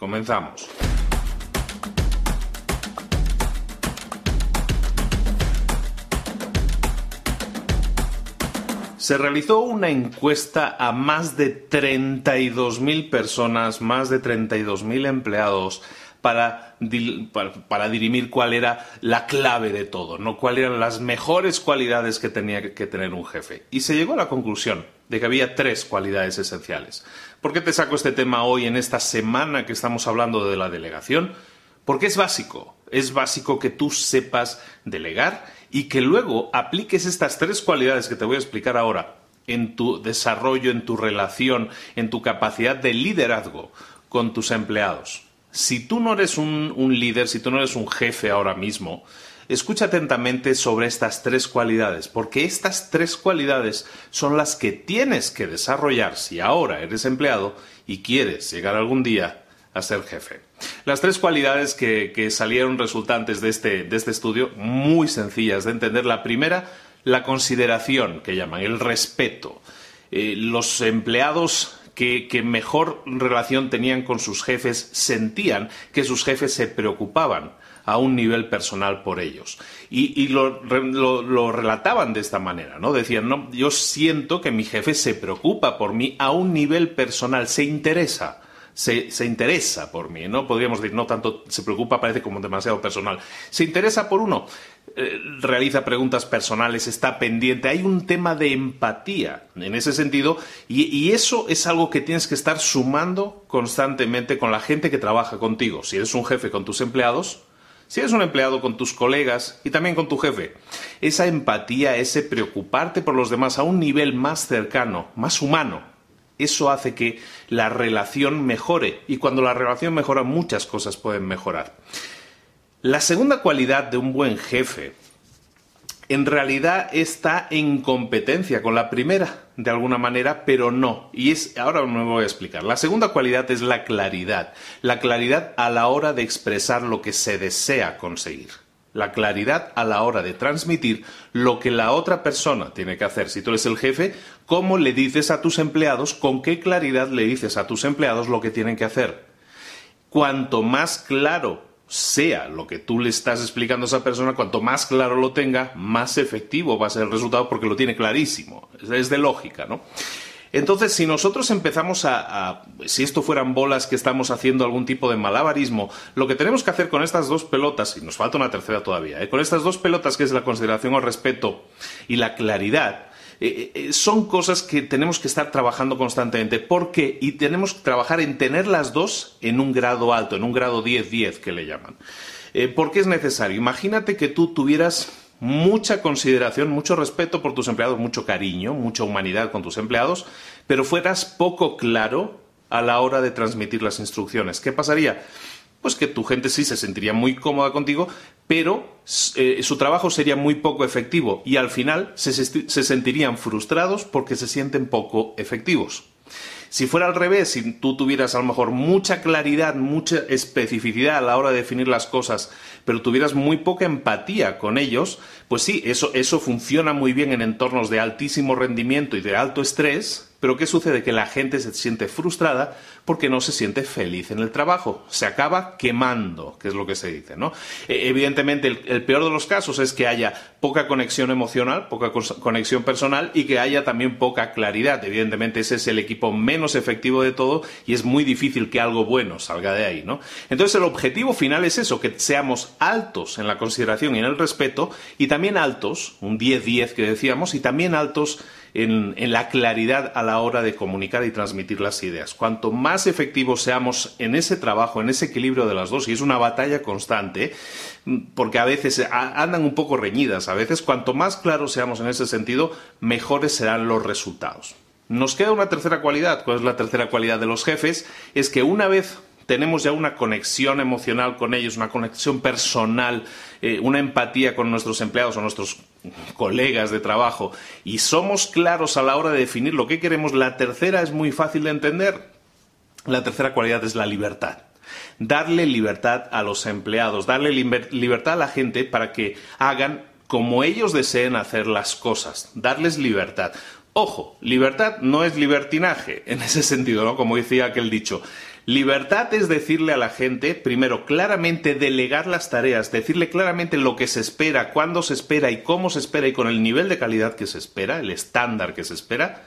Comenzamos. Se realizó una encuesta a más de 32.000 personas, más de 32.000 empleados, para, para, dirimir cuál era la clave de todo, ¿no? cuáles eran las mejores cualidades que tenía que tener un jefe. Y se llegó a la conclusión de que había tres cualidades esenciales. ¿Por qué te saco este tema hoy en esta semana que estamos hablando de la delegación? Porque es básico. Es básico que tú sepas delegar y que luego apliques estas tres cualidades que te voy a explicar ahora en tu desarrollo, en tu relación, en tu capacidad de liderazgo con tus empleados. Si tú no eres un, un líder, si tú no eres un jefe ahora mismo, Escucha atentamente sobre estas tres cualidades, porque estas tres cualidades son las que tienes que desarrollar si ahora eres empleado y quieres llegar algún día a ser jefe. Las tres cualidades que, salieron resultantes de este, de este estudio, muy sencillas de entender. La primera, la consideración, que llaman, el respeto. Eh, los empleados que, mejor relación tenían con sus jefes sentían que sus jefes se preocupaban a un nivel personal por ellos. Y, lo, relataban de esta manera, ¿no? Decían, no, yo siento que mi jefe se preocupa por mí a un nivel personal, se interesa. Se, interesa por mí, ¿no? Podríamos decir, no tanto se preocupa, parece como demasiado personal. Se interesa por uno, eh, realiza preguntas personales, está pendiente. Hay un tema de empatía en ese sentido y, eso es algo que tienes que estar sumando constantemente con la gente que trabaja contigo. Si eres un jefe con tus empleados, si eres un empleado con tus colegas y también con tu jefe, esa empatía, ese preocuparte por los demás a un nivel más cercano, más humano, eso hace que la relación mejore y cuando la relación mejora muchas cosas pueden mejorar. La segunda cualidad de un buen jefe en realidad está en competencia con la primera, de alguna manera, pero no. Y es, ahora me voy a explicar. La segunda cualidad es la claridad. La claridad a la hora de expresar lo que se desea conseguir. La claridad a la hora de transmitir lo que la otra persona tiene que hacer. Si tú eres el jefe, ¿cómo le dices a tus empleados, con qué claridad le dices a tus empleados lo que tienen que hacer? Cuanto más claro sea lo que tú le estás explicando a esa persona, cuanto más claro lo tenga, más efectivo va a ser el resultado porque lo tiene clarísimo. Es de lógica, ¿no? Entonces, si nosotros empezamos a, si esto fueran bolas que estamos haciendo algún tipo de malabarismo, lo que tenemos que hacer con estas dos pelotas, y nos falta una tercera todavía, ¿eh? con estas dos pelotas que es la consideración o respeto y la claridad, eh, eh, son cosas que tenemos que estar trabajando constantemente. ¿Por qué? Y tenemos que trabajar en tener las dos en un grado alto, en un grado 10-10 que le llaman. Eh, ¿Por qué es necesario? Imagínate que tú tuvieras mucha consideración, mucho respeto por tus empleados, mucho cariño, mucha humanidad con tus empleados, pero fueras poco claro a la hora de transmitir las instrucciones. ¿Qué pasaría? pues que tu gente sí se sentiría muy cómoda contigo, pero eh, su trabajo sería muy poco efectivo y al final se, se sentirían frustrados porque se sienten poco efectivos. Si fuera al revés, si tú tuvieras a lo mejor mucha claridad, mucha especificidad a la hora de definir las cosas, pero tuvieras muy poca empatía con ellos, pues sí, eso, eso funciona muy bien en entornos de altísimo rendimiento y de alto estrés, pero ¿qué sucede? Que la gente se siente frustrada porque no se siente feliz en el trabajo. Se acaba quemando, que es lo que se dice, ¿no? E, evidentemente, el, peor de los casos es que haya poca conexión emocional, poca conexión personal y que haya también poca claridad. Evidentemente, ese es el equipo menos efectivo de todo y es muy difícil que algo bueno salga de ahí, ¿no? Entonces, el objetivo final es eso, que seamos altos en la consideración y en el respeto y también altos, un 10-10 que decíamos, y también altos en, la claridad a la hora de comunicar y transmitir las ideas. Cuanto más efectivos seamos en ese trabajo, en ese equilibrio de las dos, y es una batalla constante, porque a veces andan un poco reñidas, a veces cuanto más claros seamos en ese sentido, mejores serán los resultados. Nos queda una tercera cualidad. ¿Cuál es la tercera cualidad de los jefes? Es que una vez tenemos ya una conexión emocional con ellos, una conexión personal, eh, una empatía con nuestros empleados o nuestros colegas de trabajo y somos claros a la hora de definir lo que queremos, la tercera es muy fácil de entender. La tercera cualidad es la libertad. Darle libertad a los empleados, darle libertad a la gente para que hagan como ellos deseen hacer las cosas, darles libertad. Ojo, libertad no es libertinaje en ese sentido, ¿no? Como decía aquel dicho. Libertad es decirle a la gente, primero, claramente delegar las tareas, decirle claramente lo que se espera, cuándo se espera y cómo se espera y con el nivel de calidad que se espera, el estándar que se espera,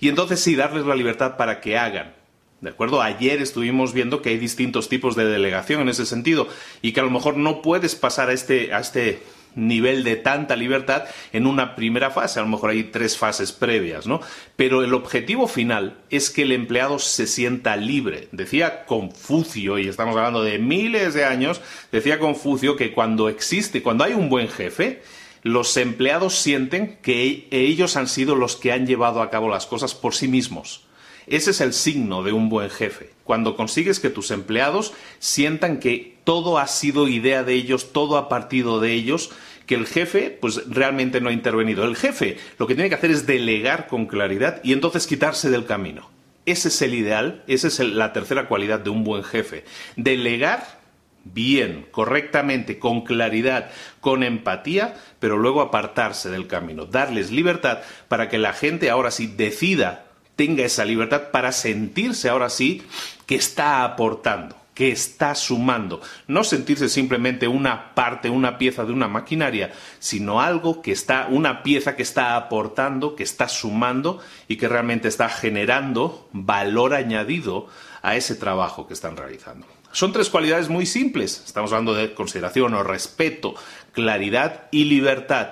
y entonces sí darles la libertad para que hagan. ¿De acuerdo? Ayer estuvimos viendo que hay distintos tipos de delegación en ese sentido y que a lo mejor no puedes pasar a este, a este nivel de tanta libertad en una primera fase, a lo mejor hay tres fases previas, ¿no? Pero el objetivo final es que el empleado se sienta libre. Decía Confucio, y estamos hablando de miles de años, decía Confucio que cuando existe, cuando hay un buen jefe, los empleados sienten que ellos han sido los que han llevado a cabo las cosas por sí mismos. Ese es el signo de un buen jefe. Cuando consigues que tus empleados sientan que todo ha sido idea de ellos, todo ha partido de ellos, que el jefe pues realmente no ha intervenido. El jefe lo que tiene que hacer es delegar con claridad y entonces quitarse del camino. Ese es el ideal, esa es la tercera cualidad de un buen jefe. Delegar bien, correctamente, con claridad, con empatía, pero luego apartarse del camino, darles libertad para que la gente ahora sí decida tenga esa libertad para sentirse ahora sí que está aportando, que está sumando. No sentirse simplemente una parte, una pieza de una maquinaria, sino algo que está, una pieza que está aportando, que está sumando y que realmente está generando valor añadido a ese trabajo que están realizando. Son tres cualidades muy simples. Estamos hablando de consideración o respeto, claridad y libertad.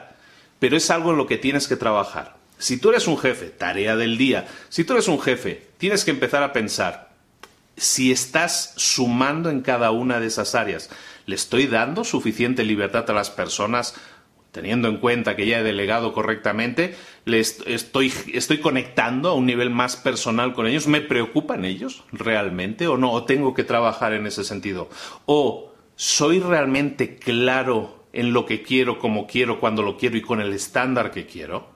Pero es algo en lo que tienes que trabajar. Si tú eres un jefe, tarea del día, si tú eres un jefe, tienes que empezar a pensar si estás sumando en cada una de esas áreas. ¿Le estoy dando suficiente libertad a las personas teniendo en cuenta que ya he delegado correctamente, estoy, estoy, conectando a un nivel más personal con ellos, ¿me preocupan ellos realmente o no? ¿O tengo que trabajar en ese sentido? ¿O soy realmente claro en lo que quiero, como quiero, cuando lo quiero y con el estándar que quiero?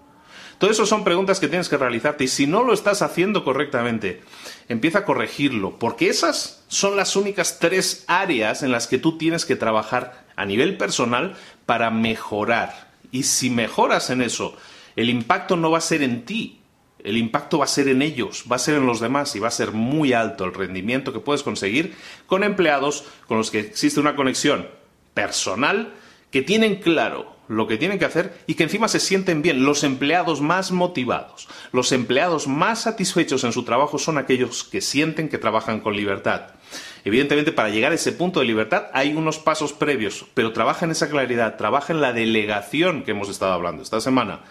Todo eso son preguntas que tienes que realizarte y si no lo estás haciendo correctamente, empieza a corregirlo, porque esas son las únicas tres áreas en las que tú tienes que trabajar a nivel personal para mejorar. Y si mejoras en eso, el impacto no va a ser en ti, el impacto va a ser en ellos, va a ser en los demás y va a ser muy alto el rendimiento que puedes conseguir con empleados con los que existe una conexión personal que tienen claro lo que tienen que hacer y que encima se sienten bien. Los empleados más motivados, los empleados más satisfechos en su trabajo son aquellos que sienten que trabajan con libertad. Evidentemente, para llegar a ese punto de libertad hay unos pasos previos, pero trabaja en esa claridad, trabaja en la delegación que hemos estado hablando esta semana.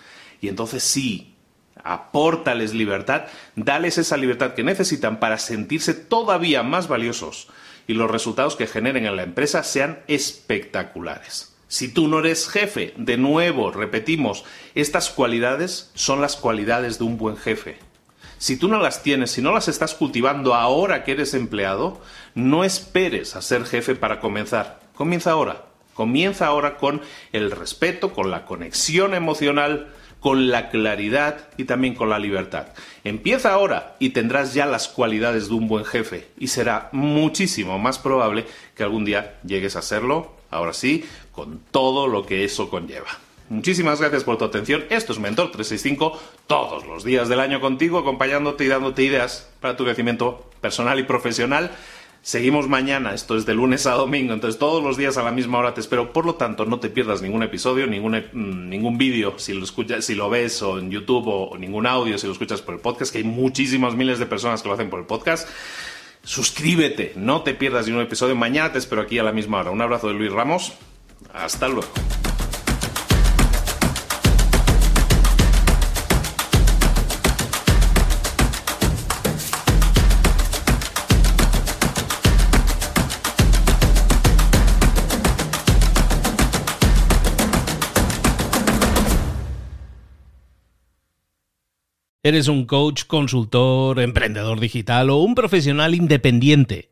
Y entonces sí, apórtales libertad, dales esa libertad que necesitan para sentirse todavía más valiosos y los resultados que generen en la empresa sean espectaculares. Si tú no eres jefe, de nuevo, repetimos, estas cualidades son las cualidades de un buen jefe. Si tú no las tienes, si no las estás cultivando ahora que eres empleado, no esperes a ser jefe para comenzar. Comienza ahora. Comienza ahora con el respeto, con la conexión emocional, con la claridad y también con la libertad. Empieza ahora y tendrás ya las cualidades de un buen jefe y será muchísimo más probable que algún día llegues a serlo, ahora sí, con todo lo que eso conlleva. Muchísimas gracias por tu atención. Esto es Mentor 365, todos los días del año contigo, acompañándote y dándote ideas para tu crecimiento personal y profesional. Seguimos mañana, esto es de lunes a domingo, entonces todos los días a la misma hora te espero. Por lo tanto, no te pierdas ningún episodio, ningún, mm, ningún vídeo si lo escuchas, si lo ves o en YouTube o, ningún audio si lo escuchas por el podcast, que hay muchísimas miles de personas que lo hacen por el podcast. Suscríbete, no te pierdas ningún episodio. Mañana te espero aquí a la misma hora. Un abrazo de Luis Ramos. Hasta luego. ¿Eres un coach, consultor, emprendedor digital o un profesional independiente?